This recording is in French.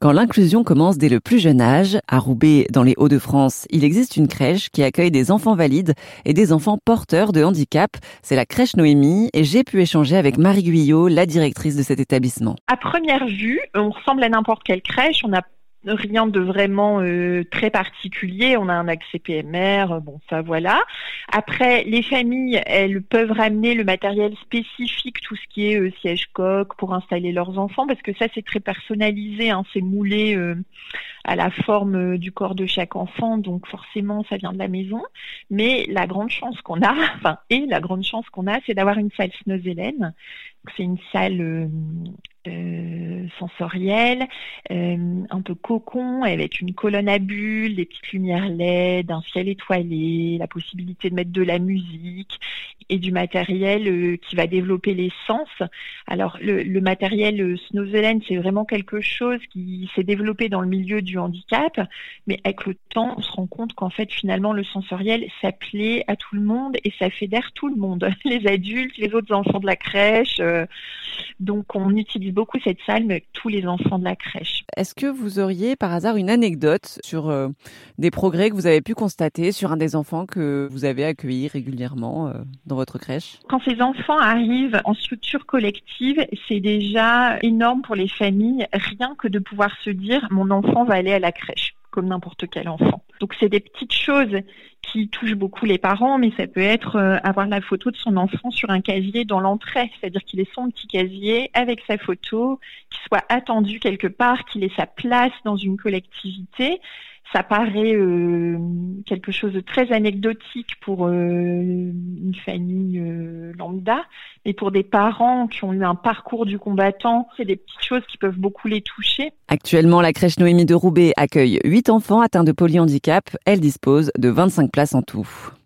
Quand l'inclusion commence dès le plus jeune âge, à Roubaix, dans les Hauts-de-France, il existe une crèche qui accueille des enfants valides et des enfants porteurs de handicap. C'est la crèche Noémie et j'ai pu échanger avec Marie Guyot, la directrice de cet établissement. À première vue, on ressemble à n'importe quelle crèche. Rien de vraiment euh, très particulier. On a un accès PMR, euh, bon ça voilà. Après, les familles, elles peuvent ramener le matériel spécifique, tout ce qui est euh, siège coque pour installer leurs enfants, parce que ça c'est très personnalisé, hein, c'est moulé à la forme du corps de chaque enfant, donc forcément ça vient de la maison. Mais la grande chance qu'on a, enfin et la grande chance qu'on a, c'est d'avoir une salle Snozelen. C'est une salle sensorielle, euh, un peu cocon, avec une colonne à bulles, des petites lumières LED, un ciel étoilé, la possibilité de mettre de la musique et du matériel euh, qui va développer les sens. Alors le, le matériel Snowzelen, c'est vraiment quelque chose qui s'est développé dans le milieu du handicap, mais avec le temps, on se rend compte qu'en fait finalement le sensoriel s'appelait à tout le monde et ça fédère tout le monde, les adultes, les autres enfants de la crèche. Donc on utilise beaucoup cette salle, mais tous les enfants de la crèche. Est-ce que vous auriez par hasard une anecdote sur euh, des progrès que vous avez pu constater sur un des enfants que vous avez accueilli régulièrement euh, dans votre crèche? Quand ces enfants arrivent en structure collective, c'est déjà énorme pour les familles, rien que de pouvoir se dire mon enfant va aller à la crèche comme n'importe quel enfant. Donc c'est des petites choses qui touchent beaucoup les parents, mais ça peut être euh, avoir la photo de son enfant sur un casier dans l'entrée, c'est-à-dire qu'il ait son petit casier avec sa photo, qu'il soit attendu quelque part, qu'il ait sa place dans une collectivité ça paraît euh, quelque chose de très anecdotique pour euh, une famille euh, lambda, mais pour des parents qui ont eu un parcours du combattant, c'est des petites choses qui peuvent beaucoup les toucher. Actuellement, la crèche Noémie de Roubaix accueille 8 enfants atteints de polyhandicap. Elle dispose de 25 places en tout.